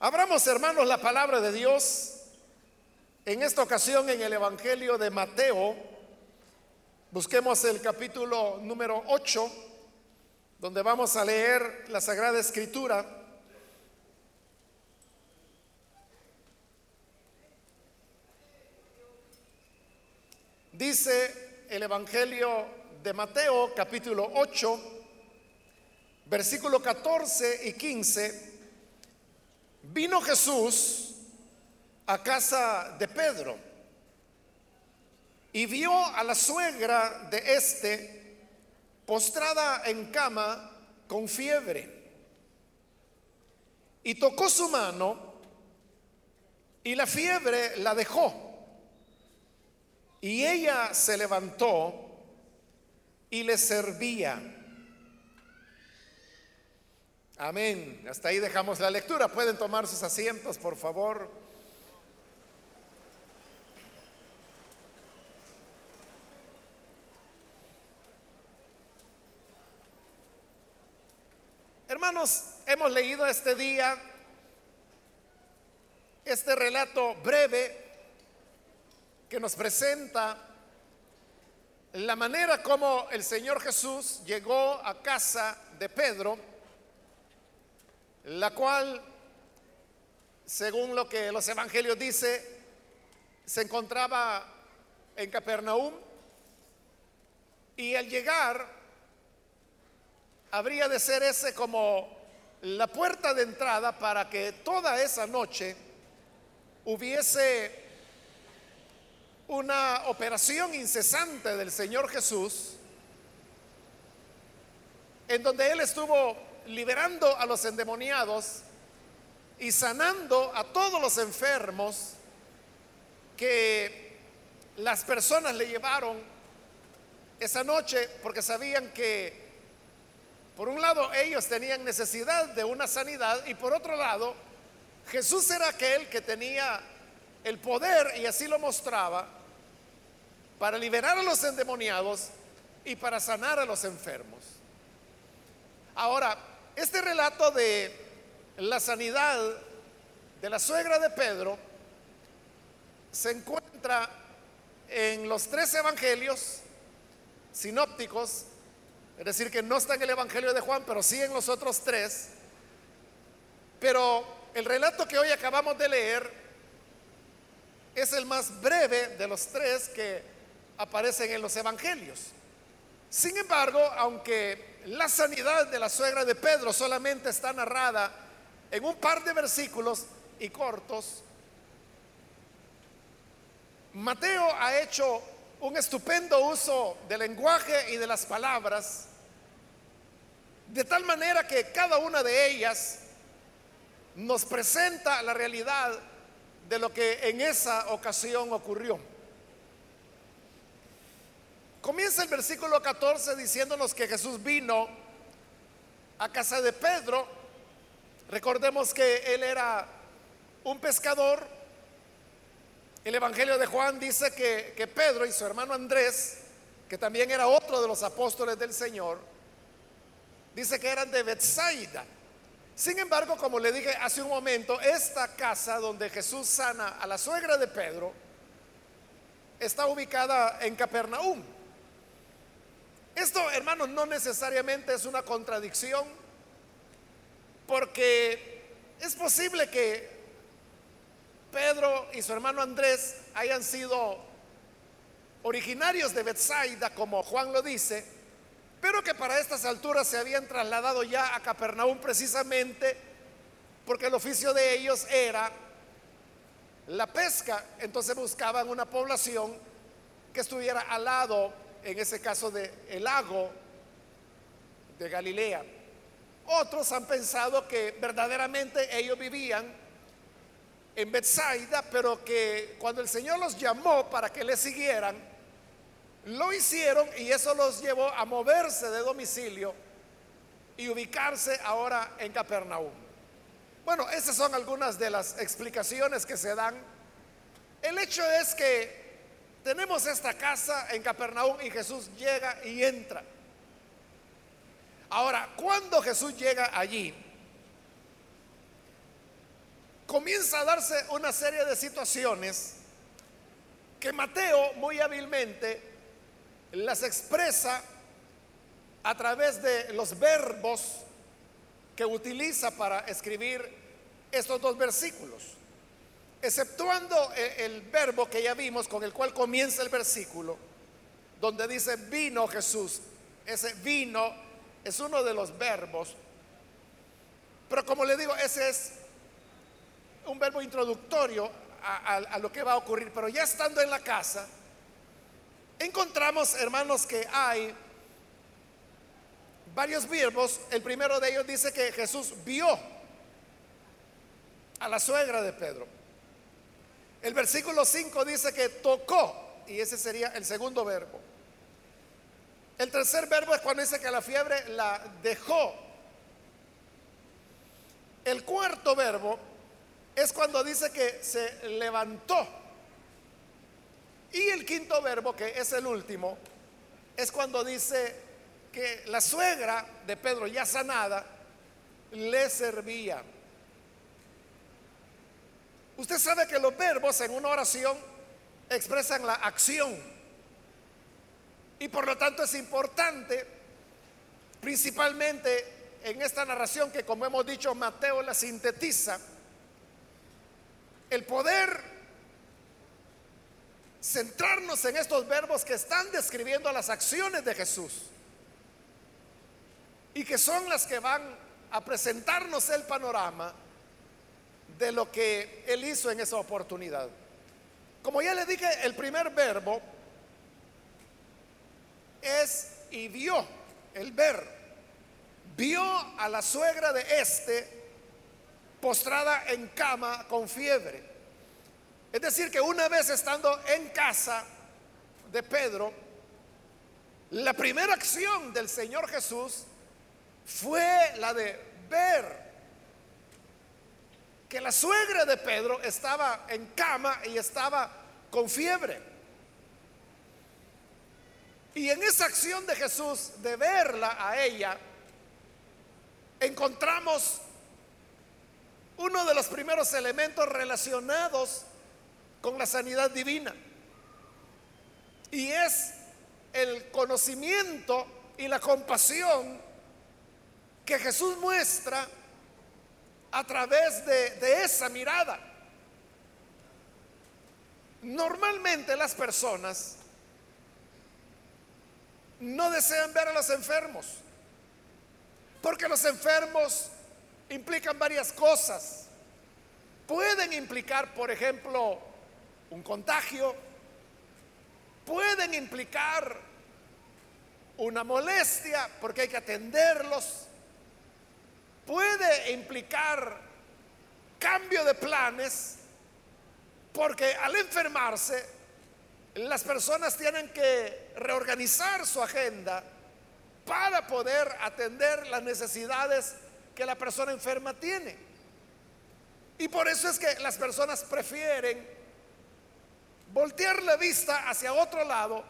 Abramos, hermanos, la palabra de Dios en esta ocasión en el Evangelio de Mateo. Busquemos el capítulo número 8, donde vamos a leer la Sagrada Escritura. Dice el Evangelio de Mateo, capítulo 8, versículo 14 y 15 Vino Jesús a casa de Pedro y vio a la suegra de éste postrada en cama con fiebre. Y tocó su mano y la fiebre la dejó. Y ella se levantó y le servía. Amén. Hasta ahí dejamos la lectura. Pueden tomar sus asientos, por favor. Hermanos, hemos leído este día este relato breve que nos presenta la manera como el Señor Jesús llegó a casa de Pedro la cual, según lo que los evangelios dice, se encontraba en Capernaum y al llegar habría de ser ese como la puerta de entrada para que toda esa noche hubiese una operación incesante del Señor Jesús en donde Él estuvo liberando a los endemoniados y sanando a todos los enfermos que las personas le llevaron esa noche porque sabían que por un lado ellos tenían necesidad de una sanidad y por otro lado Jesús era aquel que tenía el poder y así lo mostraba para liberar a los endemoniados y para sanar a los enfermos. Ahora, este relato de la sanidad de la suegra de Pedro se encuentra en los tres evangelios sinópticos, es decir, que no está en el Evangelio de Juan, pero sí en los otros tres. Pero el relato que hoy acabamos de leer es el más breve de los tres que aparecen en los evangelios. Sin embargo, aunque la sanidad de la suegra de Pedro solamente está narrada en un par de versículos y cortos. Mateo ha hecho un estupendo uso del lenguaje y de las palabras, de tal manera que cada una de ellas nos presenta la realidad de lo que en esa ocasión ocurrió. Comienza el versículo 14 diciéndonos que Jesús vino a casa de Pedro. Recordemos que él era un pescador. El Evangelio de Juan dice que, Pedro y su hermano Andrés, que también era otro de los apóstoles del Señor, dice que eran de Bethsaida. Sin embargo, como le dije hace un momento, esta casa donde Jesús sana a la suegra de Pedro está ubicada en Capernaum. Esto, hermanos, no necesariamente es una contradicción, porque es posible que Pedro y su hermano Andrés hayan sido originarios de Bethsaida, como Juan lo dice, pero que para estas alturas se habían trasladado ya a Capernaum precisamente porque el oficio de ellos era la pesca, entonces buscaban una población que estuviera al lado en ese caso de el lago de Galilea. Otros han pensado que verdaderamente ellos vivían en Bethsaida, pero que cuando el Señor los llamó para que le siguieran, lo hicieron y eso los llevó a moverse de domicilio y ubicarse ahora en Capernaum. Bueno, esas son algunas de las explicaciones que se dan. El hecho es que tenemos esta casa en Capernaum y Jesús llega y entra. Ahora, cuando Jesús llega allí, comienza a darse una serie de situaciones que Mateo muy hábilmente las expresa a través de los verbos que utiliza para escribir estos dos versículos. Exceptuando el, verbo que ya vimos con el cual comienza el versículo, donde dice vino Jesús. Ese vino es uno de los verbos. Pero como le digo, ese es un verbo introductorio a, lo que va a ocurrir. Pero ya estando en la casa, encontramos, hermanos, que hay varios verbos. El primero de ellos dice que Jesús vio a la suegra de Pedro. El versículo 5 dice que tocó, y ese sería el segundo verbo. El tercer verbo es cuando dice que la fiebre la dejó. El cuarto verbo es cuando dice que se levantó. Y el quinto verbo, que es el último, es cuando dice que la suegra de Pedro, ya sanada, le servía. Usted sabe que los verbos en una oración expresan la acción. Y por lo tanto es importante, principalmente en esta narración que como hemos dicho Mateo la sintetiza, el poder centrarnos en estos verbos que están describiendo las acciones de Jesús y que son las que van a presentarnos el panorama de lo que él hizo en esa oportunidad. Como ya le dije, el primer verbo es y vio, el ver. Vio a la suegra de este postrada en cama con fiebre. Es decir, que una vez estando en casa de Pedro, la primera acción del Señor Jesús fue la de ver que la suegra de Pedro estaba en cama y estaba con fiebre. Y en esa acción de Jesús de verla a ella, encontramos uno de los primeros elementos relacionados con la sanidad divina. Y es el conocimiento y la compasión que Jesús muestra a través de, esa mirada. Normalmente las personas no desean ver a los enfermos, porque los enfermos implican varias cosas. Pueden implicar, por ejemplo, un contagio, pueden implicar una molestia porque hay que atenderlos, puede implicar cambio de planes porque al enfermarse las personas tienen que reorganizar su agenda para poder atender las necesidades que la persona enferma tiene. Y por eso es que las personas prefieren voltear la vista hacia otro lado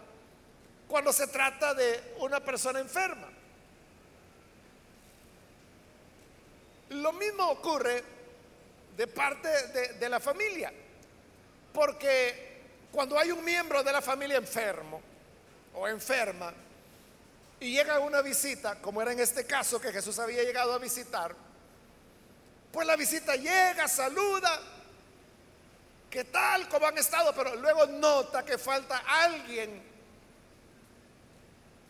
cuando se trata de una persona enferma. Lo mismo ocurre de parte de, la familia, porque cuando hay un miembro de la familia enfermo o enferma, y llega una visita, como era en este caso que Jesús había llegado a visitar, pues la visita llega, saluda, ¿qué tal? ¿Cómo han estado? Pero luego nota que falta alguien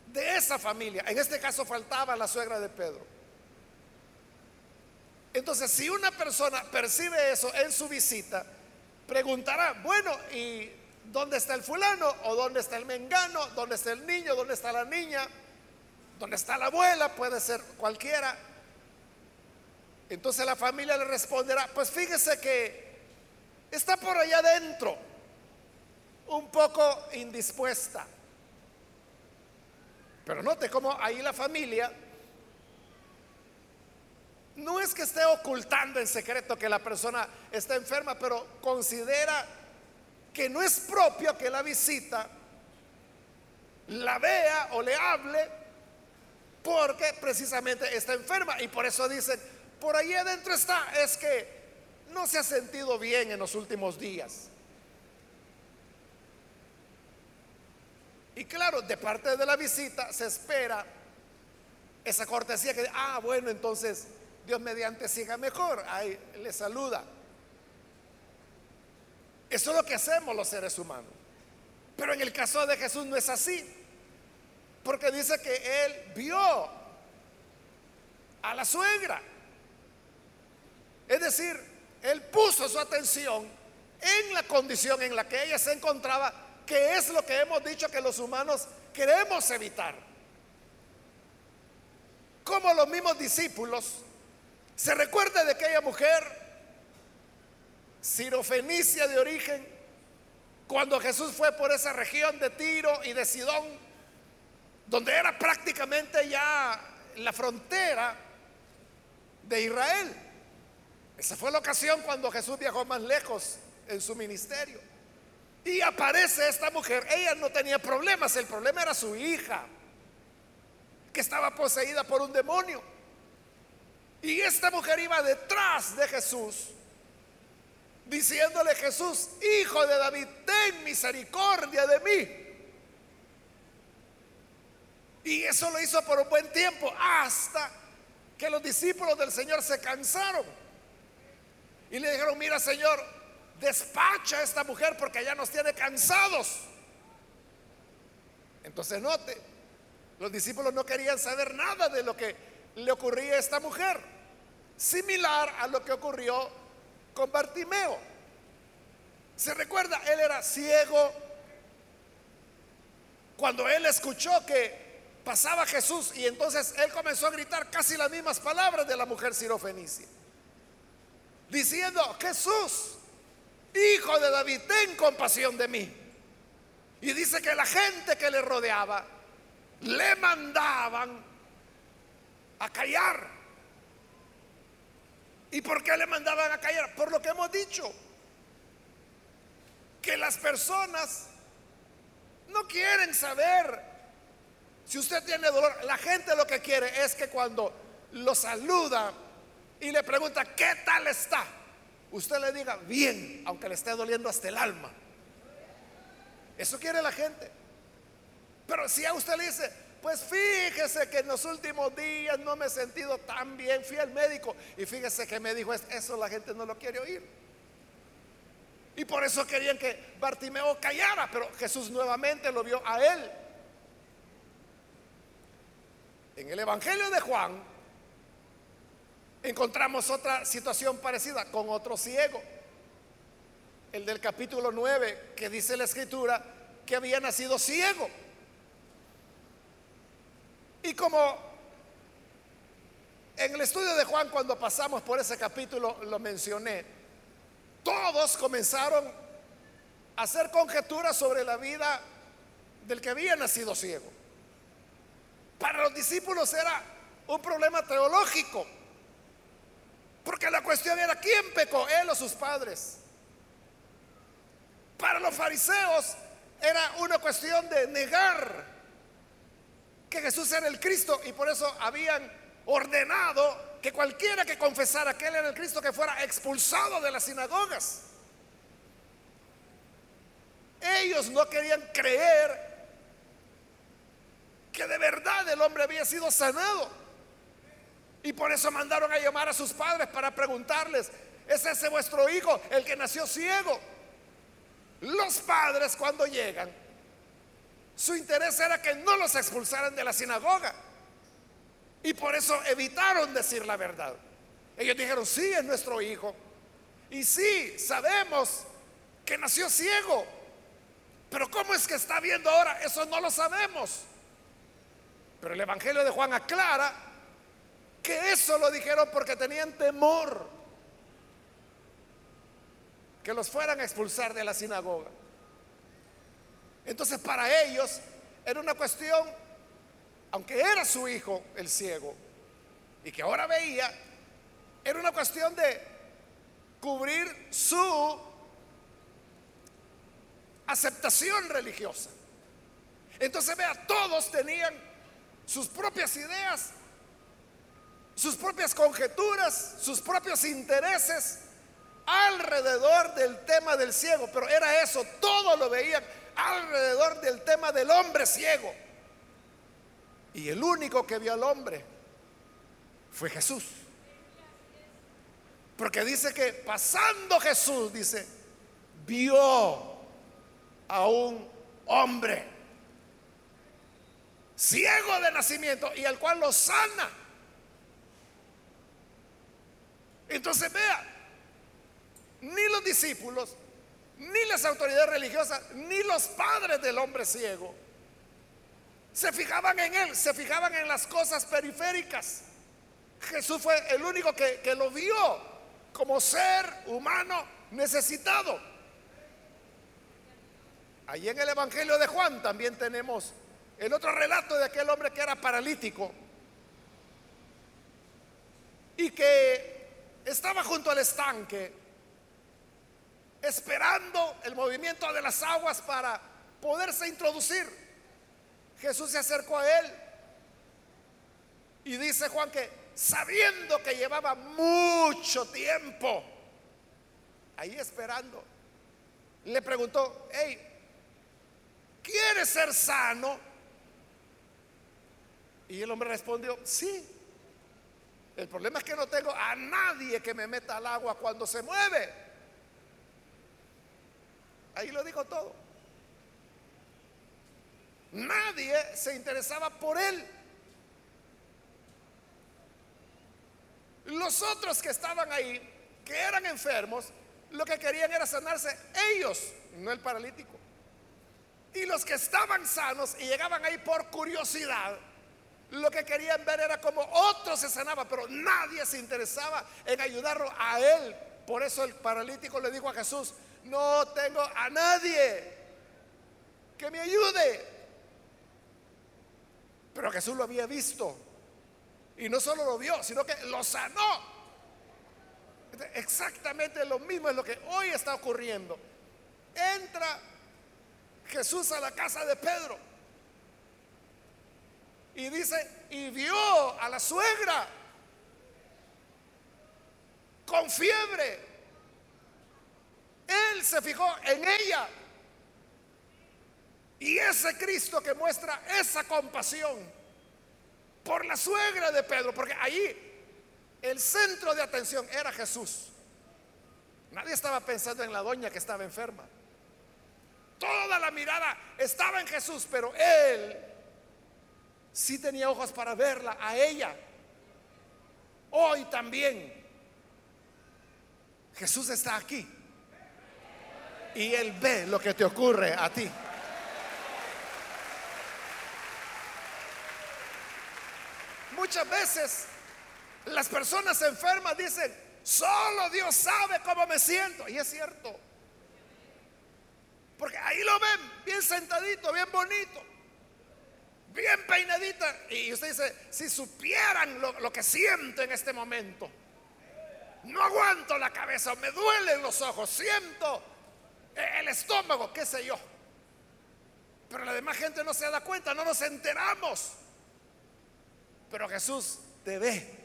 de esa familia. En este caso faltaba la suegra de Pedro. Entonces, si una persona percibe eso en su visita, preguntará, bueno, ¿y dónde está el fulano? ¿O dónde está el mengano? ¿Dónde está el niño? ¿Dónde está la niña? donde está la abuela, puede ser cualquiera. Entonces la familia le responderá, pues fíjese que está por allá adentro, un poco indispuesta. Pero note cómo ahí la familia no es que esté ocultando en secreto que la persona está enferma, pero considera que no es propio que la visita la vea o le hable porque precisamente está enferma y por eso dicen, por ahí adentro está, es que no se ha sentido bien en los últimos días. Y claro, de parte de la visita se espera esa cortesía que, ah, bueno, entonces Dios mediante siga mejor, ahí le saluda. Eso es lo que hacemos los seres humanos. Pero en el caso de Jesús no es así. Porque dice que él vio a la suegra. Es decir, él puso su atención en la condición en la que ella se encontraba, que es lo que hemos dicho que los humanos queremos evitar. Como los mismos discípulos, se recuerda de aquella mujer sirofenicia de origen, cuando Jesús fue por esa región de Tiro y de Sidón, donde era prácticamente ya la frontera de Israel. Esa fue la ocasión cuando Jesús viajó más lejos en su ministerio. Y aparece esta mujer. Ella no tenía problemas, el problema era su hija, que estaba poseída por un demonio. Y esta mujer iba detrás de Jesús diciéndole Jesús, hijo de David, ten misericordia de mí. Y eso lo hizo por un buen tiempo, hasta que los discípulos del Señor se cansaron. Y le dijeron, mira Señor, despacha a esta mujer porque ya nos tiene cansados. Entonces note, los discípulos no querían saber nada de lo que le ocurría a esta mujer. Similar a lo que ocurrió con Bartimeo. ¿Se recuerda? Él era ciego. Cuando él escuchó que pasaba Jesús y entonces él comenzó a gritar casi las mismas palabras de la mujer sirofenicia. Diciendo, Jesús, hijo de David, ten compasión de mí. Y dice que la gente que le rodeaba le mandaban a callar. ¿Y por qué le mandaban a callar? Por lo que hemos dicho. Que las personas no quieren saber si usted tiene dolor. La gente lo que quiere es que cuando lo saluda y le pregunta, ¿qué tal está? Usted le diga, bien, aunque le esté doliendo hasta el alma. Eso quiere la gente. Pero si a usted le dice, pues fíjese que en los últimos días no me he sentido tan bien. Fui al médico y fíjese que me dijo eso, la gente no lo quiere oír. Y por eso querían que Bartimeo callara, pero Jesús nuevamente lo vio a él. En el Evangelio de Juan encontramos otra situación parecida con otro ciego. El del capítulo 9, que dice la escritura que había nacido ciego. Y como en el estudio de Juan, cuando pasamos por ese capítulo, lo mencioné, todos comenzaron a hacer conjeturas sobre la vida del que había nacido ciego. Para los discípulos era un problema teológico, porque la cuestión era quién pecó, él o sus padres. Para los fariseos era una cuestión de negar que Jesús era el Cristo y por eso habían ordenado que cualquiera que confesara que Él era el Cristo que fuera expulsado de las sinagogas. Ellos no querían creer que de verdad el hombre había sido sanado. Y por eso mandaron a llamar a sus padres para preguntarles, ¿es ese vuestro hijo el que nació ciego? Los padres cuando llegan su interés era que no los expulsaran de la sinagoga. Y por eso evitaron decir la verdad. Ellos dijeron, sí, es nuestro hijo. Y sí, sabemos que nació ciego. Pero ¿cómo es que está viendo ahora? Eso no lo sabemos. Pero el Evangelio de Juan aclara que eso lo dijeron porque tenían temor que los fueran a expulsar de la sinagoga. Entonces para ellos era una cuestión, aunque era su hijo el ciego, y que ahora veía, era una cuestión de cubrir su aceptación religiosa. Entonces vea, todos tenían sus propias ideas, sus propias conjeturas, sus propios intereses alrededor del tema del ciego, pero era eso, todo lo veían alrededor del tema del hombre ciego. Y el único que vio al hombre fue Jesús. Porque dice que pasando Jesús, dice, vio a un hombre ciego de nacimiento y al cual lo sana. Entonces vea, ni los discípulos, ni las autoridades religiosas, ni los padres del hombre ciego se fijaban en él, se fijaban en las cosas periféricas. Jesús fue el único que, que lo vio como ser humano necesitado. Allí en el Evangelio de Juan también tenemos el otro relato de aquel hombre que era paralítico y que estaba junto al estanque esperando el movimiento de las aguas para poderse introducir. Jesús se acercó a él y dice Juan que sabiendo que llevaba mucho tiempo ahí esperando, le preguntó, hey, ¿quieres ser sano? Y el hombre respondió, sí. El problema es que no tengo a nadie que me meta al agua cuando se mueve. Ahí lo digo todo. Nadie se interesaba por él. Los otros que estaban ahí, que eran enfermos, lo que querían era sanarse ellos, no el paralítico. Y los que estaban sanos y llegaban ahí por curiosidad, lo que querían ver era como otro se sanaba, pero nadie se interesaba en ayudarlo a él. Por eso el paralítico le dijo a Jesús, no tengo a nadie que me ayude. Pero Jesús lo había visto. Y no solo lo vio, sino que lo sanó. Exactamente lo mismo es lo que hoy está ocurriendo. Entra Jesús a la casa de Pedro y dice, y vio a la suegra con fiebre. Él se fijó en ella. Y ese Cristo que muestra esa compasión por la suegra de Pedro, porque ahí el centro de atención era Jesús. Nadie estaba pensando en la doña que estaba enferma. Toda la mirada estaba en Jesús, pero él sí tenía ojos para verla a ella. Hoy también Jesús está aquí. Y Él ve lo que te ocurre a ti. Muchas veces las personas enfermas dicen, solo Dios sabe cómo me siento. Y es cierto. Porque ahí lo ven, bien sentadito, bien bonito bien peinadita. Y usted dice, si supieran lo, que siento en este momento, no aguanto la cabeza, me duelen los ojos, siento el estómago, qué sé yo. Pero la demás gente no se da cuenta, no nos enteramos. Pero Jesús te ve.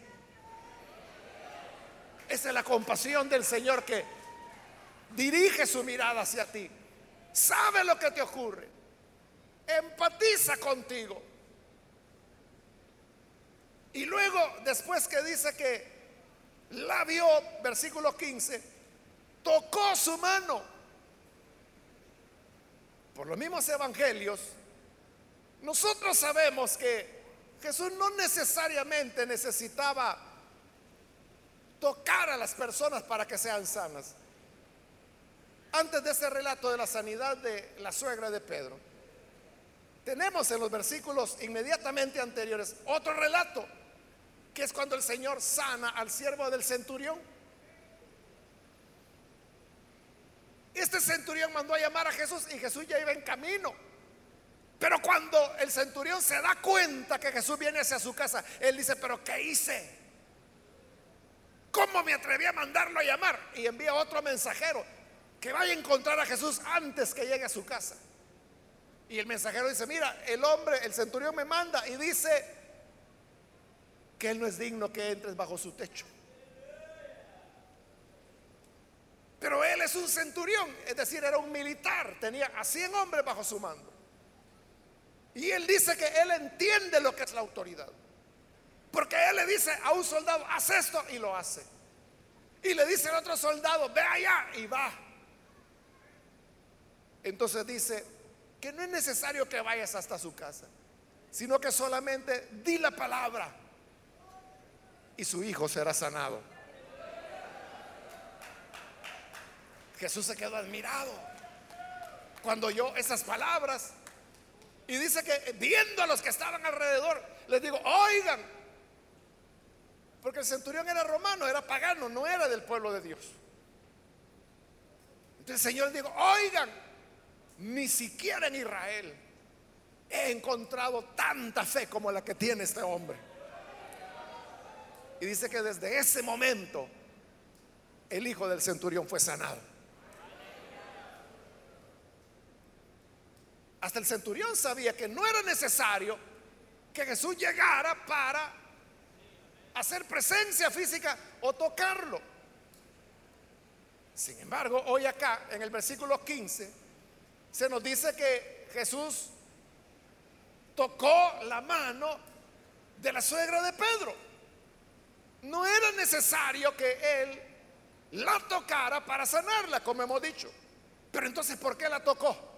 Esa es la compasión del Señor que dirige su mirada hacia ti. Sabe lo que te ocurre empatiza contigo. Y luego, después que dice que la vio, versículo 15, tocó su mano. Por los mismos evangelios, nosotros sabemos que Jesús no necesariamente necesitaba tocar a las personas para que sean sanas. Antes de ese relato de la sanidad de la suegra de Pedro, tenemos en los versículos inmediatamente anteriores otro relato, que es cuando el Señor sana al siervo del centurión. Este centurión mandó a llamar a Jesús y Jesús ya iba en camino. Pero cuando el centurión se da cuenta que Jesús viene hacia su casa, él dice, pero ¿qué hice? ¿Cómo me atreví a mandarlo a llamar? Y envía otro mensajero que vaya a encontrar a Jesús antes que llegue a su casa. Y el mensajero dice, mira, el hombre, el centurión me manda y dice que él no es digno que entres bajo su techo. Él es un centurión, es decir, era un militar, tenía a 100 hombres bajo su mando. Y él dice que él entiende lo que es la autoridad. Porque él le dice a un soldado, haz esto y lo hace. Y le dice al otro soldado, ve allá y va. Entonces dice que no es necesario que vayas hasta su casa, sino que solamente di la palabra y su hijo será sanado. Jesús se quedó admirado cuando oyó esas palabras y dice que viendo a los que estaban alrededor, les digo, oigan, porque el centurión era romano, era pagano, no era del pueblo de Dios. Entonces el Señor dijo, oigan, ni siquiera en Israel he encontrado tanta fe como la que tiene este hombre. Y dice que desde ese momento el hijo del centurión fue sanado. Hasta el centurión sabía que no era necesario que Jesús llegara para hacer presencia física o tocarlo. Sin embargo, hoy acá, en el versículo 15, se nos dice que Jesús tocó la mano de la suegra de Pedro. No era necesario que él la tocara para sanarla, como hemos dicho. Pero entonces, ¿por qué la tocó?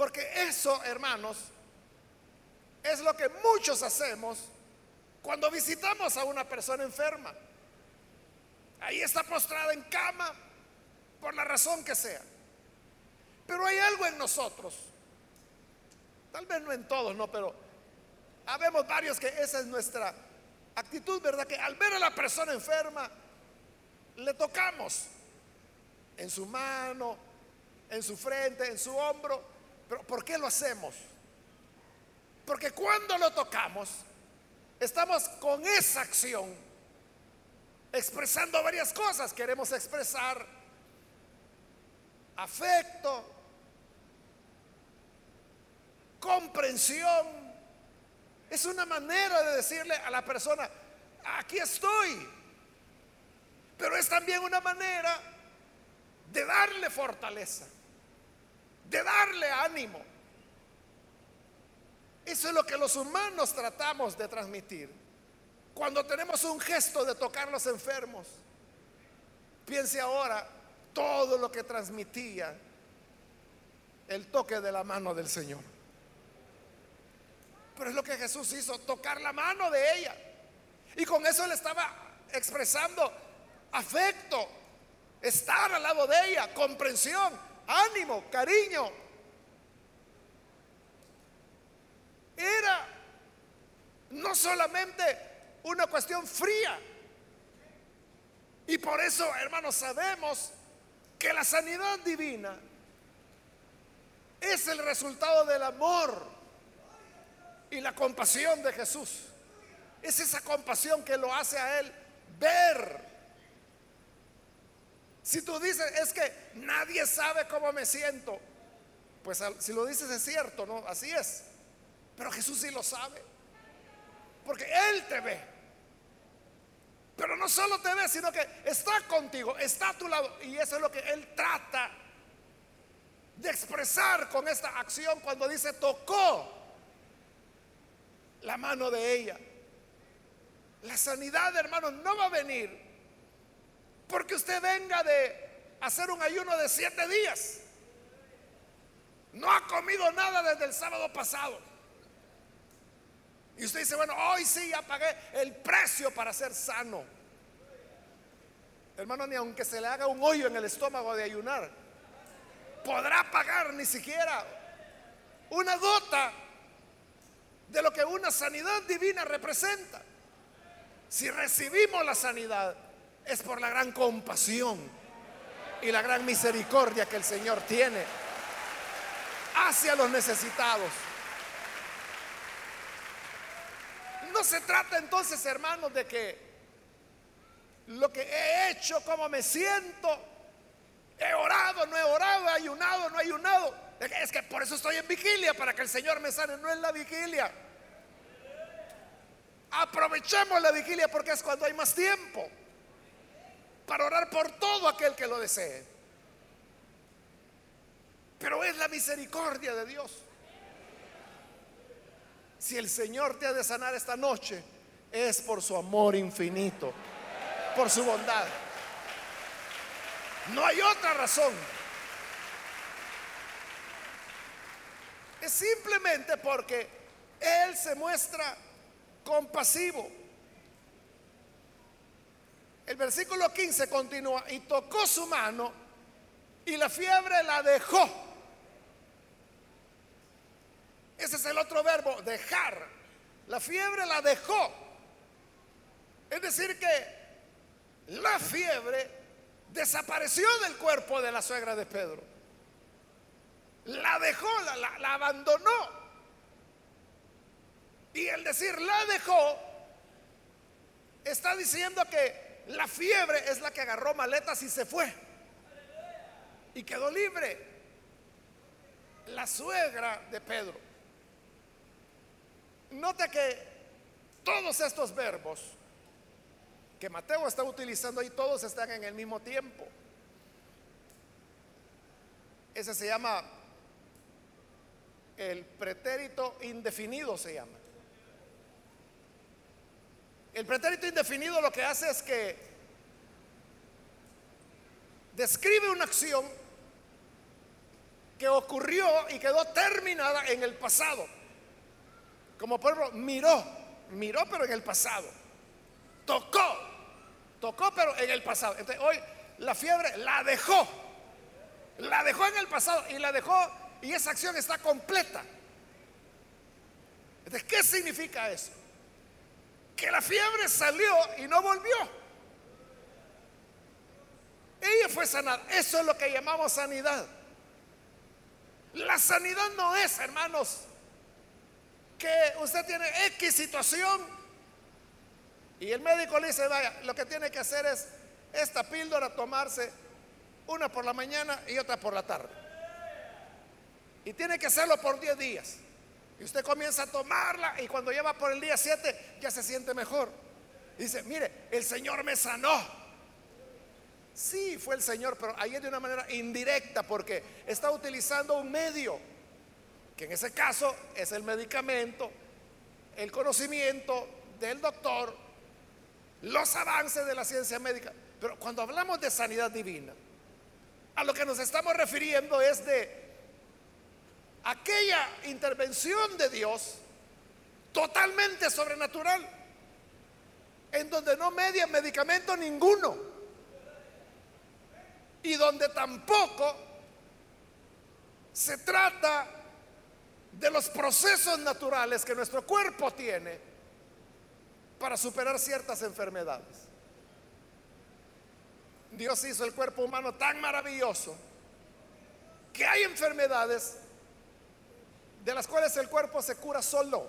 Porque eso, hermanos, es lo que muchos hacemos cuando visitamos a una persona enferma. Ahí está postrada en cama, por la razón que sea. Pero hay algo en nosotros, tal vez no en todos, no, pero habemos varios que esa es nuestra actitud, ¿verdad? Que al ver a la persona enferma, le tocamos en su mano, en su frente, en su hombro. Pero ¿por qué lo hacemos? Porque cuando lo tocamos, estamos con esa acción expresando varias cosas. Queremos expresar afecto, comprensión, es una manera de decirle a la persona, aquí estoy. Pero es también una manera de darle fortaleza, de darle ánimo. Eso es lo que los humanos tratamos de transmitir. Cuando tenemos un gesto de tocar los enfermos, piense ahora todo lo que transmitía el toque de la mano del Señor. Pero es lo que Jesús hizo, tocar la mano de ella. Y con eso le estaba expresando afecto, estar al lado de ella, comprensión, ánimo, cariño. Era no solamente una cuestión fría. Y por eso, hermanos, sabemos que la sanidad divina es el resultado del amor y la compasión de Jesús. Es esa compasión que lo hace a Él ver. Si tú dices, es que nadie sabe cómo me siento, pues si lo dices es cierto, ¿no? Así es. Pero Jesús sí lo sabe. Porque Él te ve. Pero no solo te ve, sino que está contigo, está a tu lado. Y eso es lo que Él trata de expresar con esta acción cuando dice tocó la mano de ella. La sanidad, hermanos, no va a venir porque usted venga de hacer un ayuno de siete días. No ha comido nada desde el sábado pasado. Y usted dice, bueno, hoy sí ya pagué el precio para ser sano. Hermano, ni aunque se le haga un hoyo en el estómago de ayunar, podrá pagar ni siquiera una gota de lo que una sanidad divina representa. Si recibimos la sanidad es por la gran compasión y la gran misericordia que el Señor tiene hacia los necesitados. No se trata entonces, hermanos, de que lo que he hecho, como me siento, he orado, no he orado, he ayunado, no he ayunado es que por eso estoy en vigilia, para que el Señor me sane. No es la vigilia. Aprovechemos la vigilia porque es cuando hay más tiempo para orar por todo aquel que lo desee. Pero es la misericordia de Dios. Si el Señor te ha de sanar esta noche, es por su amor infinito, por su bondad. No hay otra razón. Es simplemente porque Él se muestra compasivo. El versículo 15 continúa, y tocó su mano y la fiebre la dejó. Ese es el otro verbo, dejar. La fiebre la dejó. Es decir, que la fiebre desapareció del cuerpo de la suegra de Pedro. La dejó, la, abandonó. Y el decir la dejó está diciendo que la fiebre es la que agarró maletas y se fue. Y quedó libre. La suegra de Pedro. Note que todos estos verbos que Mateo está utilizando ahí, todos están en el mismo tiempo. Ese se llama el pretérito indefinido, se llama. El pretérito indefinido lo que hace es que describe una acción que ocurrió y quedó terminada en el pasado. Como por ejemplo, miró, miró pero en el pasado. Tocó, Tocó, pero en el pasado. Entonces, hoy la fiebre la dejó. La dejó en el pasado y la dejó y esa acción está completa. Entonces, ¿qué significa eso? Que la fiebre salió y no volvió. Ella fue sanada. Eso es lo que llamamos sanidad. La sanidad no es, hermanos, que usted tiene X situación y el médico le dice, vaya, lo que tiene que hacer es esta píldora tomarse una por la mañana y otra por la tarde. Y tiene que hacerlo por 10 días. Y usted comienza a tomarla y cuando lleva por el día 7 ya se siente mejor. dice, mire, el Señor me sanó. Sí, fue el Señor, pero ahí es de una manera indirecta porque está utilizando un medio, que en ese caso es el medicamento, el conocimiento del doctor los avances de la ciencia médica. Pero cuando hablamos de sanidad divina, a lo que nos estamos refiriendo es de aquella intervención de Dios totalmente sobrenatural, en donde no media medicamento ninguno y donde tampoco se trata de los procesos naturales que nuestro cuerpo tiene para superar ciertas enfermedades. Dios hizo el cuerpo humano tan maravilloso que hay enfermedades de las cuales el cuerpo se cura solo.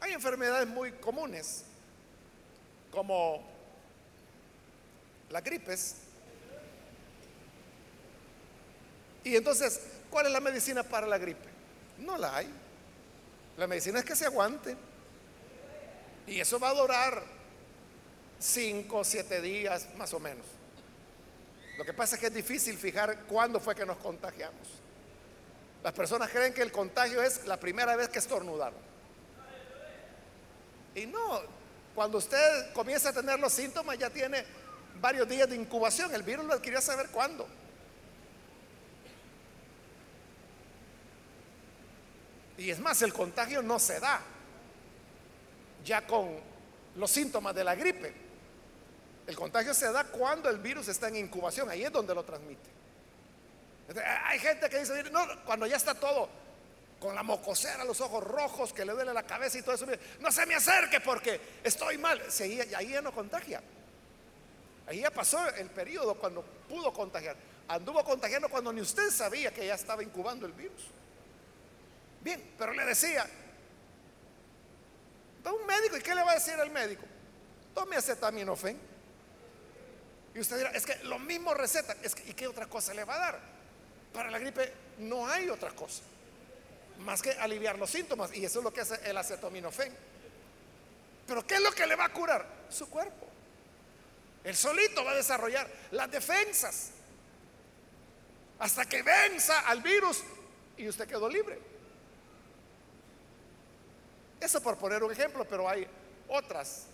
Hay enfermedades muy comunes, como la gripes. Y entonces, ¿cuál es la medicina para la gripe? No la hay. La medicina es que se aguante. Y eso va a durar cinco, siete días más o menos. Lo que pasa es que es difícil fijar cuándo fue que nos contagiamos. Las personas creen que el contagio es la primera vez que estornudaron. Y no, cuando usted comienza a tener los síntomas ya tiene varios días de incubación. El virus lo adquirió saber cuándo. Y es más, el contagio no se da ya con los síntomas de la gripe. El contagio se da cuando el virus está en incubación, ahí es donde lo transmite. Hay gente que dice, cuando ya está todo con la mocosera, los ojos rojos, que le duele la cabeza y todo eso, no se me acerque porque estoy mal. Sí, ahí ya no contagia. Ahí ya pasó el periodo cuando pudo contagiar. Anduvo contagiando cuando ni usted sabía que ya estaba incubando el virus. Bien, pero le decía, un médico y ¿qué le va a decir al médico? Tome acetaminofén. Y usted dirá, es que lo mismo receta, es que, ¿y qué otra cosa le va a dar? Para la gripe no hay otra cosa, más que aliviar los síntomas, y eso es lo que hace el acetaminofén. Pero ¿qué es lo que le va a curar? Su cuerpo. Él solito va a desarrollar las defensas hasta que venza al virus y usted quedó libre. Eso por poner un ejemplo, pero hay otras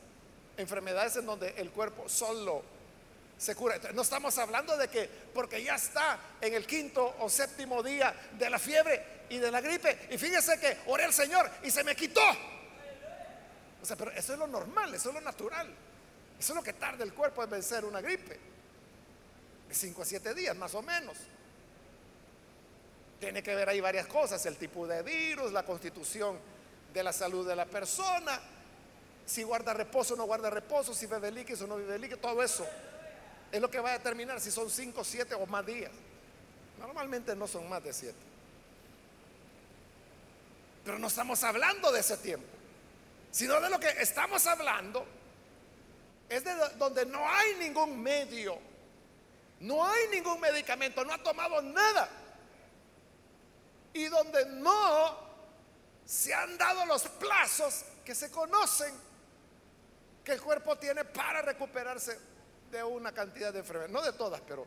enfermedades en donde el cuerpo solo se cura. no estamos hablando de que porque ya está en el quinto o séptimo día de la fiebre y de la gripe, y fíjese que oré al Señor y se me quitó. O sea, pero eso es lo normal, eso es lo natural. Eso es lo que tarda el cuerpo en vencer una gripe. De 5 a 7 días, más o menos. Tiene que ver ahí varias cosas, el tipo de virus, la constitución de la salud de la persona, si guarda reposo o no guarda reposo, si bebe líquidos o no bebe líquidos, todo eso es lo que va a determinar si son 5, 7 o más días. Normalmente no son más de 7. Pero no estamos hablando de ese tiempo, sino de lo que estamos hablando es de donde no hay ningún medio, no hay ningún medicamento, no ha tomado nada. Y donde no se han dado los plazos que se conocen que el cuerpo tiene para recuperarse de una cantidad de enfermedades, no de todas, pero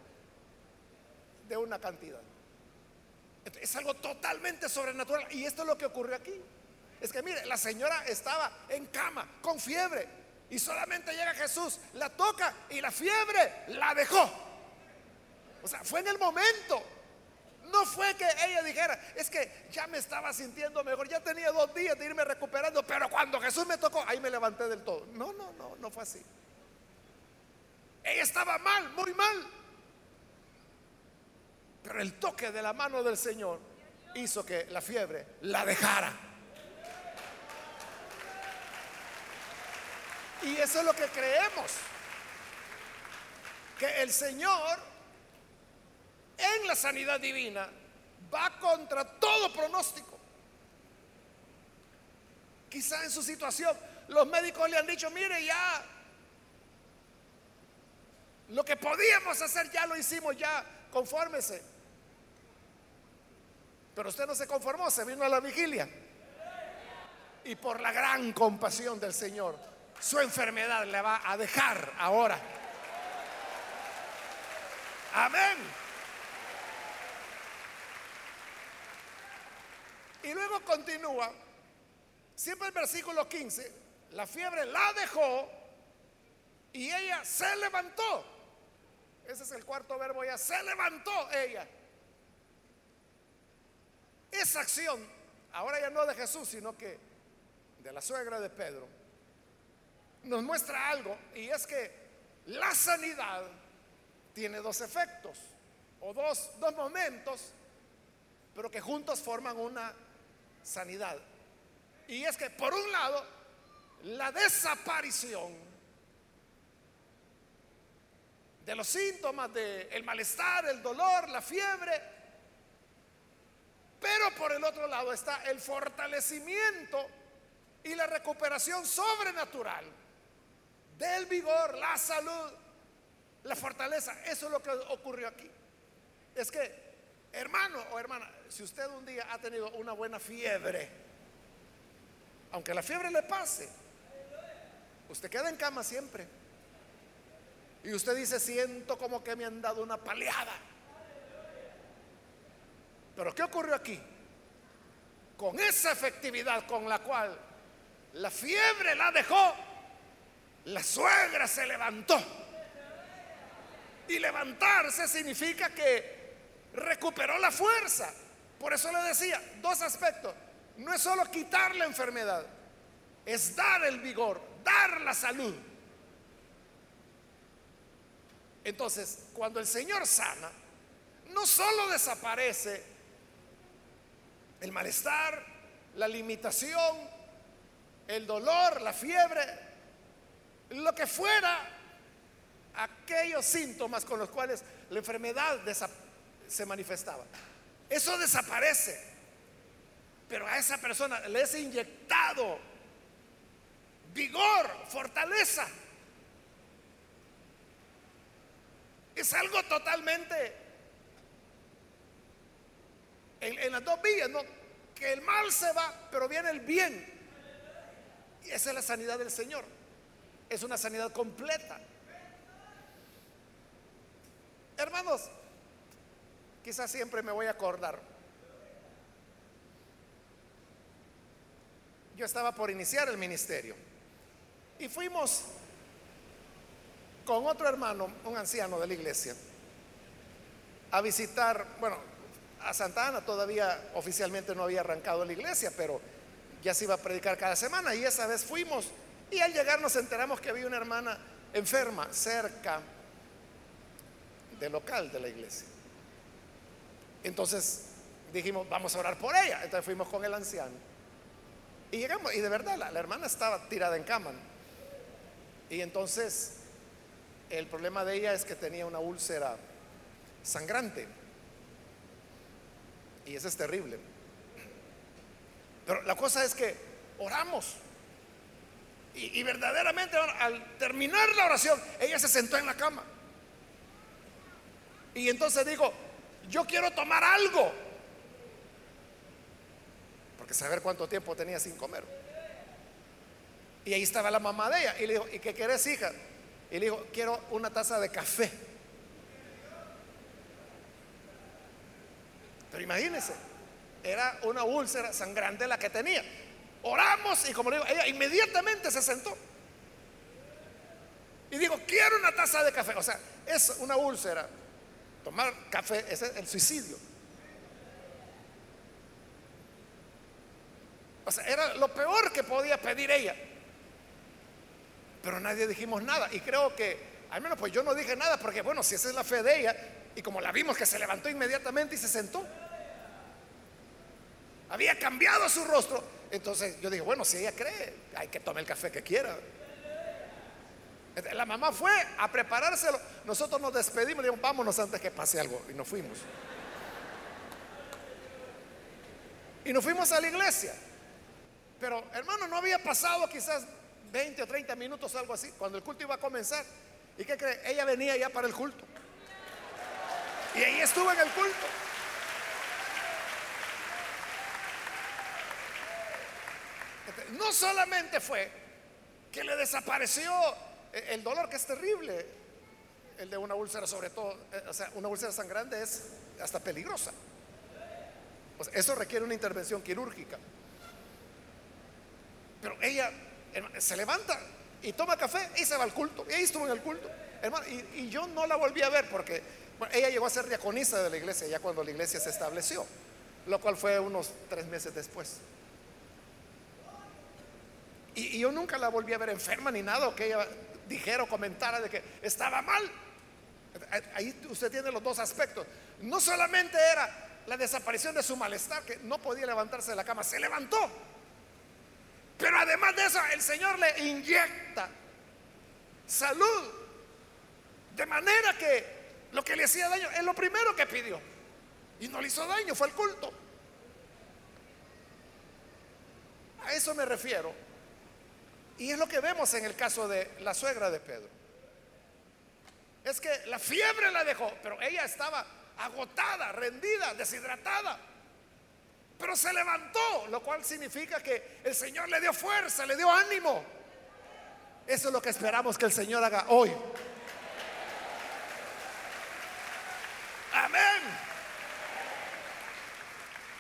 de una cantidad. Es algo totalmente sobrenatural. Y esto es lo que ocurrió aquí. Es que mire, la señora estaba en cama con fiebre y solamente llega Jesús, la toca y la fiebre la dejó. O sea, fue en el momento. No fue que ella dijera, es que ya me estaba sintiendo mejor, ya tenía dos días de irme recuperando, pero cuando Jesús me tocó, ahí me levanté del todo. No, no, no, no fue así. Ella estaba mal, muy mal. Pero el toque de la mano del Señor hizo que la fiebre la dejara. Y eso es lo que creemos. Que el Señor en la sanidad divina va contra todo pronóstico. Quizá en su situación los médicos le han dicho, mire ya, lo que podíamos hacer ya lo hicimos, ya, confórmese. Pero usted no se conformó, se vino a la vigilia. Y por la gran compasión del Señor, su enfermedad le va a dejar ahora. Amén. Y luego continúa, siempre el versículo 15, la fiebre la dejó y ella se levantó. Ese es el cuarto verbo, ella se levantó ella. Esa acción, ahora ya no de Jesús, sino que de la suegra de Pedro, nos muestra algo y es que la sanidad tiene dos efectos o dos, dos momentos, pero que juntos forman una sanidad. Y es que por un lado, la desaparición de los síntomas del el malestar, el dolor, la fiebre, pero por el otro lado está el fortalecimiento y la recuperación sobrenatural del vigor, la salud, la fortaleza. Eso es lo que ocurrió aquí. Es que Hermano o hermana, si usted un día ha tenido una buena fiebre, aunque la fiebre le pase, usted queda en cama siempre. Y usted dice, siento como que me han dado una paleada. Pero ¿qué ocurrió aquí? Con esa efectividad con la cual la fiebre la dejó, la suegra se levantó. Y levantarse significa que recuperó la fuerza. Por eso le decía, dos aspectos. No es solo quitar la enfermedad, es dar el vigor, dar la salud. Entonces, cuando el Señor sana, no solo desaparece el malestar, la limitación, el dolor, la fiebre, lo que fuera, aquellos síntomas con los cuales la enfermedad se manifestaba. Eso desaparece. Pero a esa persona le es inyectado vigor, fortaleza. Es algo totalmente en, las dos vías, ¿no? Que el mal se va, pero viene el bien. Y esa es la sanidad del Señor. Es una sanidad completa. Hermanos, quizás siempre me voy a acordar. Yo estaba por iniciar el ministerio y fuimos con otro hermano, un anciano de la iglesia, a visitar, bueno, a Santa Ana todavía oficialmente no había arrancado la iglesia, pero ya se iba a predicar cada semana y esa vez fuimos y al llegar nos enteramos que había una hermana enferma cerca del local de la iglesia. Entonces dijimos, vamos a orar por ella. Entonces fuimos con el anciano. Y llegamos, y de verdad la, la hermana estaba tirada en cama. Y entonces el problema de ella es que tenía una úlcera sangrante. Y eso es terrible. Pero la cosa es que oramos. Y, verdaderamente al terminar la oración, ella se sentó en la cama. Y entonces dijo, yo quiero tomar algo. Porque saber cuánto tiempo tenía sin comer. Y ahí estaba la mamá de ella. Y le dijo, ¿y qué querés, hija? Y le dijo, quiero una taza de café. Pero imagínense, era una úlcera sangrante la que tenía. Oramos y como le digo, ella inmediatamente se sentó. Y digo, quiero una taza de café. O sea, es una úlcera. Tomar café es el suicidio. O sea, era lo peor que podía pedir ella. Pero nadie dijimos nada. Y creo que, al menos pues yo no dije nada, porque bueno, si esa es la fe de ella, y como la vimos que se levantó inmediatamente y se sentó, había cambiado su rostro. Entonces yo dije, bueno, si ella cree, hay que tomar el café que quiera. La mamá fue a preparárselo. Nosotros nos despedimos, dijimos, vámonos antes que pase algo. Y nos fuimos. Y nos fuimos a la iglesia. Pero hermano, no había pasado quizás 20 o 30 minutos, algo así, cuando el culto iba a comenzar. ¿Y qué cree? Ella venía ya para el culto. Y ahí estuvo en el culto. No solamente fue que le desapareció el dolor, que es terrible, el de una úlcera, sobre todo, eh, o sea, una úlcera sangrante es hasta peligrosa. eso requiere una intervención quirúrgica. Pero ella se levanta y toma café y se va al culto. Y ahí estuvo en el culto. Hermano, y, yo no la volví a ver porque ella llegó a ser diaconisa de la iglesia ya cuando la iglesia se estableció, lo cual fue unos tres meses después. Y, yo nunca la volví a ver enferma ni nada, o que ella dijera o comentara de que estaba mal. Ahí usted tiene los dos aspectos. No solamente era la desaparición de su malestar, que no podía levantarse de la cama, se levantó. Pero además de eso, el Señor le inyecta salud. De manera que lo que le hacía daño es lo primero que pidió. Y no le hizo daño, fue el culto. A eso me refiero y es lo que vemos en el caso de la suegra de Pedro. Es que la fiebre la dejó, pero ella estaba agotada, rendida, deshidratada. Pero se levantó, lo cual significa que el Señor le dio fuerza, le dio ánimo. Eso es lo que esperamos que el Señor haga hoy. Amén.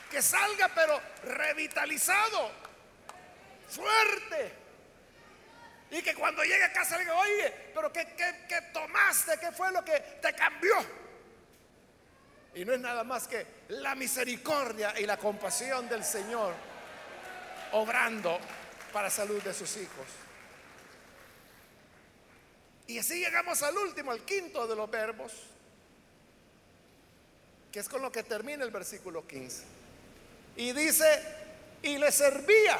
Que salga pero revitalizado, fuerte y que cuando llegue a casa le diga, oye, pero ¿qué, qué, tomaste? ¿Qué fue lo que te cambió? Y no es nada más que la misericordia y la compasión del Señor obrando para salud de sus hijos. Y así llegamos al último, al quinto de los verbos, que es con lo que termina el versículo 15. Y dice, y le servía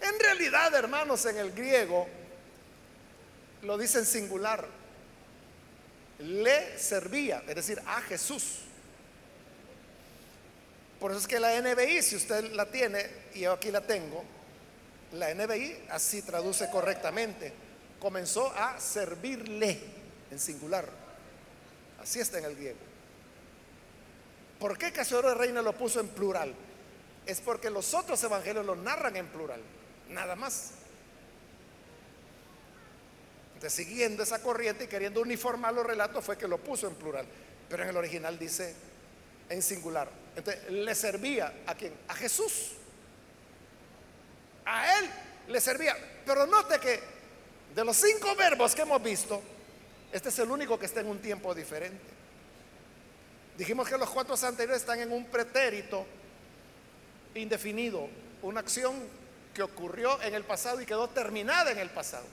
en realidad, hermanos, en el griego lo dice en singular. Le servía, es decir, a Jesús. Por eso es que la NBI, si usted la tiene, y yo aquí la tengo, la NBI así traduce correctamente. Comenzó a servirle en singular. Así está en el griego. ¿Por qué Casiodoro de Reina lo puso en plural? Es porque los otros evangelios lo narran en plural nada más. Entonces, siguiendo esa corriente y queriendo uniformar los relatos, fue que lo puso en plural. Pero en el original dice en singular. Entonces, le servía a quién? A Jesús. A él le servía. Pero note que de los cinco verbos que hemos visto, este es el único que está en un tiempo diferente. Dijimos que los cuatro anteriores están en un pretérito indefinido, una acción que ocurrió en el pasado y quedó terminada en el pasado.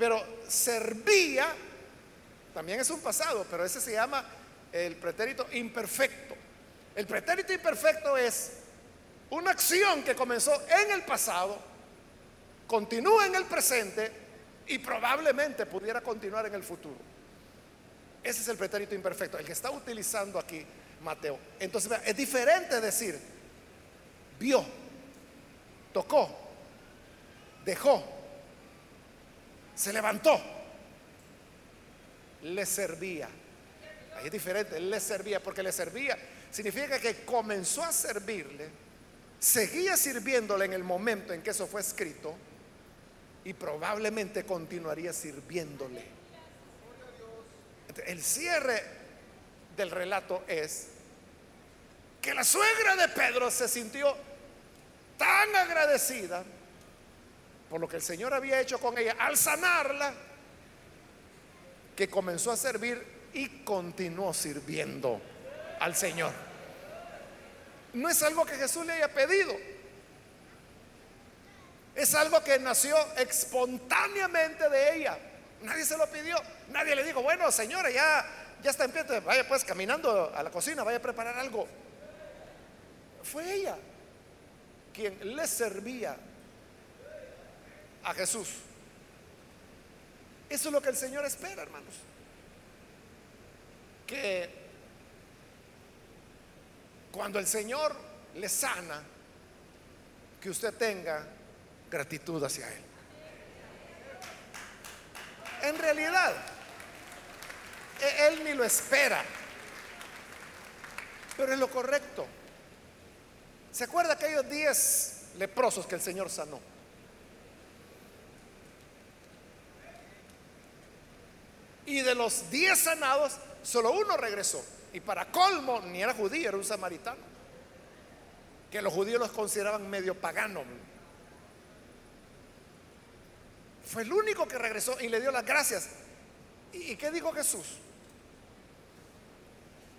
Pero servía, también es un pasado, pero ese se llama el pretérito imperfecto. El pretérito imperfecto es una acción que comenzó en el pasado, continúa en el presente y probablemente pudiera continuar en el futuro. Ese es el pretérito imperfecto, el que está utilizando aquí Mateo. Entonces, es diferente decir, vio, tocó, dejó, se levantó, le servía. Ahí es diferente, le servía, porque le servía significa que comenzó a servirle, seguía sirviéndole en el momento en que eso fue escrito y probablemente continuaría sirviéndole. El cierre del relato es que la suegra de Pedro se sintió tan agradecida por lo que el Señor había hecho con ella al sanarla, que comenzó a servir y continuó sirviendo al Señor. No es algo que Jesús le haya pedido. Es algo que nació espontáneamente de ella. Nadie se lo pidió. Nadie le dijo, bueno, señora, ya, ya está en pie, vaya pues caminando a la cocina, vaya a preparar algo. Fue ella quien le servía a Jesús. Eso es lo que el Señor espera, hermanos. Que cuando el Señor le sana, que usted tenga gratitud hacia Él. En realidad, e-, Él ni lo espera, pero es lo correcto. ¿Se acuerda aquellos diez leprosos que el Señor sanó? Y de los diez sanados, solo uno regresó. Y para colmo, ni era judío, era un samaritano. Que los judíos los consideraban medio paganos. Fue el único que regresó y le dio las gracias. ¿Y, qué dijo Jesús?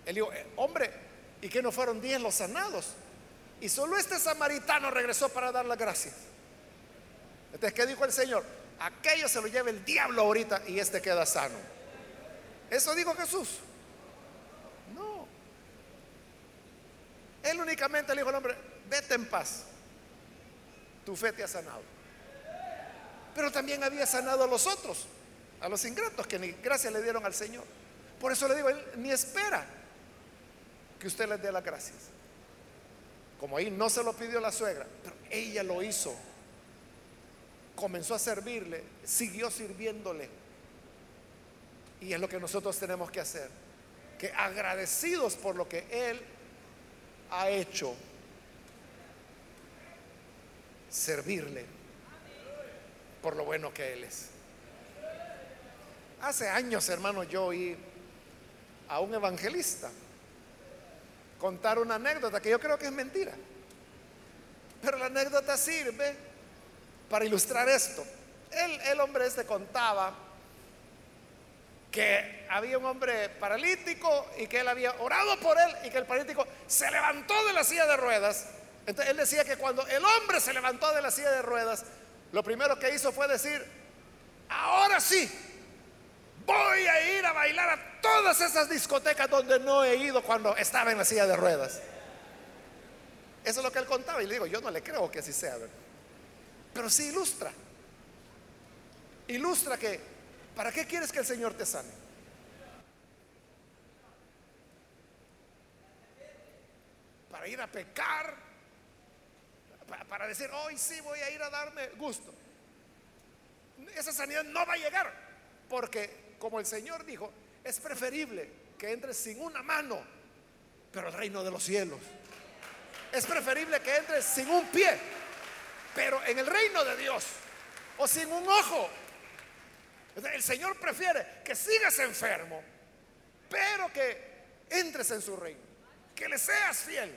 Él dijo, eh, hombre, ¿y que no fueron diez los sanados? Y solo este samaritano regresó para dar las gracias. Entonces, ¿qué dijo el Señor? Aquello se lo lleva el diablo ahorita y este queda sano. Eso dijo Jesús. No. Él únicamente le dijo al hombre, vete en paz. Tu fe te ha sanado. Pero también había sanado a los otros, a los ingratos que ni gracias le dieron al Señor. Por eso le digo, él ni espera que usted les dé las gracias. Como ahí no se lo pidió la suegra, pero ella lo hizo. Comenzó a servirle, siguió sirviéndole. Y es lo que nosotros tenemos que hacer. Que agradecidos por lo que Él ha hecho, servirle por lo bueno que Él es. Hace años, hermano, yo oí a un evangelista contar una anécdota que yo creo que es mentira. Pero la anécdota sirve para ilustrar esto. El, el hombre este contaba que había un hombre paralítico y que él había orado por él y que el paralítico se levantó de la silla de ruedas. Entonces él decía que cuando el hombre se levantó de la silla de ruedas, lo primero que hizo fue decir, ahora sí, voy a ir a bailar a todas esas discotecas donde no he ido cuando estaba en la silla de ruedas. Eso es lo que él contaba y le digo, yo no le creo que así sea, pero sí ilustra. Ilustra que, ¿para qué quieres que el Señor te sane? Para ir a pecar, para decir, hoy sí voy a ir a darme gusto. Esa sanidad no va a llegar, porque como el Señor dijo, es preferible que entres sin una mano, pero el reino de los cielos. Es preferible que entres sin un pie, pero en el reino de Dios, o sin un ojo, El Señor prefiere que sigas enfermo, pero que entres en su reino, que le seas fiel.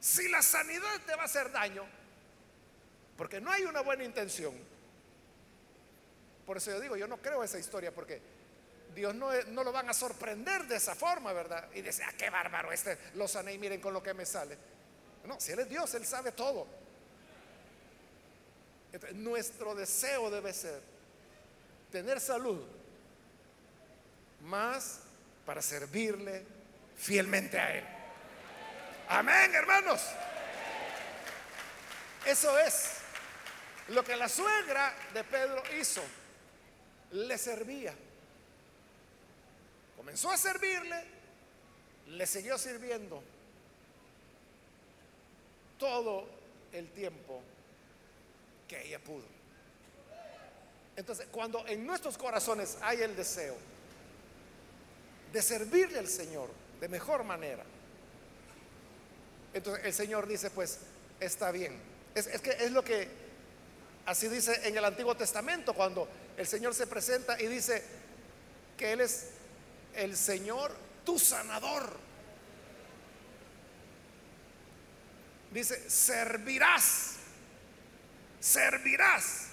Si la sanidad te va a hacer daño, porque no hay una buena intención. Por eso yo digo, yo no creo esa historia, porque Dios no, no lo van a sorprender de esa forma, ¿verdad? Y dice, ah, qué bárbaro, este lo sané y miren con lo que me sale. No, si Él es Dios, Él sabe todo. nuestro deseo debe ser tener salud, más para servirle fielmente a Él. Amén, hermanos. Eso es lo que la suegra de Pedro hizo. Le servía. Comenzó a servirle, le siguió sirviendo todo el tiempo que ella pudo. Entonces, cuando en nuestros corazones hay el deseo de servirle al Señor de mejor manera, entonces el Señor dice, pues está bien. Es, que es lo que así dice en el Antiguo Testamento, cuando el Señor se presenta y dice que Él es el Señor, tu sanador. Dice, servirás, servirás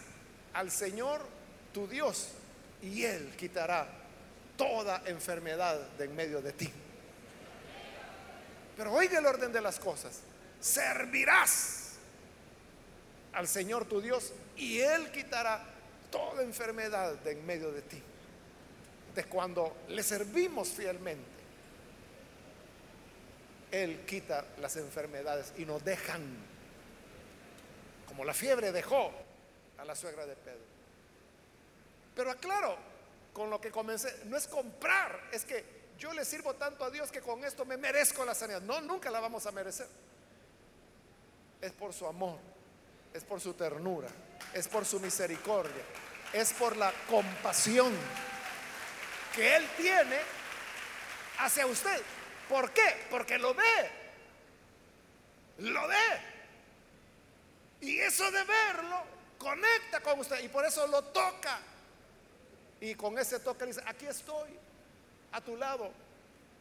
al Señor tu Dios y Él quitará toda enfermedad de en medio de ti. Pero oiga el orden de las cosas. Servirás al Señor tu Dios y Él quitará toda enfermedad de en medio de ti. De cuando le servimos fielmente, Él quita las enfermedades y nos dejan, como la fiebre dejó a la suegra de Pedro. Pero aclaro, con lo que comencé, no es comprar, es que yo le sirvo tanto a Dios que con esto me merezco la sanidad. No, nunca la vamos a merecer. Es por su amor, es por su ternura, es por su misericordia, es por la compasión que Él tiene hacia usted. ¿Por qué? Porque lo ve. Lo ve. Y eso de verlo conecta con usted y por eso lo toca. Y con ese toque dice, aquí estoy a tu lado,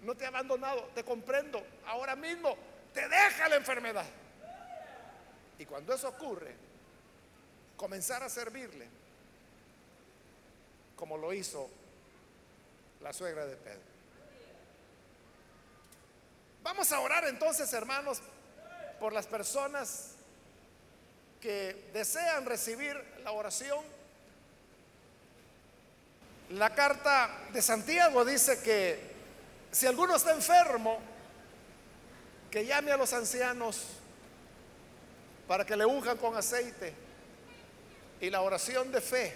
no te ha abandonado, te comprendo, ahora mismo te deja la enfermedad. Y cuando eso ocurre, comenzar a servirle, como lo hizo la suegra de Pedro. Vamos a orar entonces, hermanos, por las personas que desean recibir la oración la carta de Santiago dice que si alguno está enfermo, que llame a los ancianos para que le unjan con aceite y la oración de fe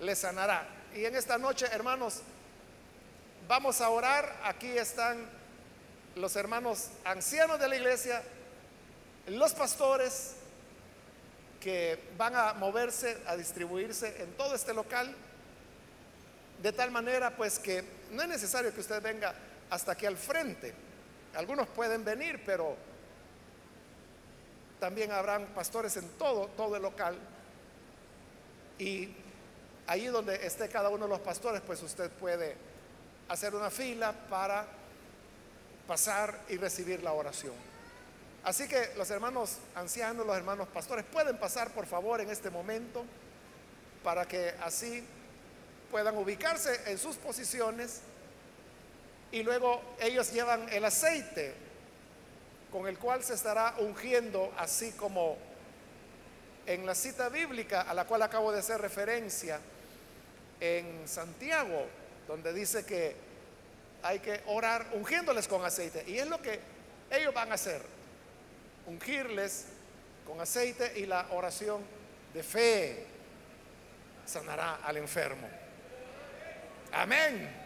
le sanará. Y en esta noche, hermanos, vamos a orar. Aquí están los hermanos ancianos de la iglesia, los pastores que van a moverse, a distribuirse en todo este local. De tal manera pues que no es necesario que usted venga hasta aquí al frente. Algunos pueden venir, pero también habrán pastores en todo, todo el local. Y allí donde esté cada uno de los pastores, pues usted puede hacer una fila para pasar y recibir la oración. Así que los hermanos ancianos, los hermanos pastores, pueden pasar por favor en este momento para que así puedan ubicarse en sus posiciones y luego ellos llevan el aceite con el cual se estará ungiendo, así como en la cita bíblica a la cual acabo de hacer referencia en Santiago, donde dice que hay que orar ungiéndoles con aceite. Y es lo que ellos van a hacer, ungirles con aceite y la oración de fe sanará al enfermo. Amén.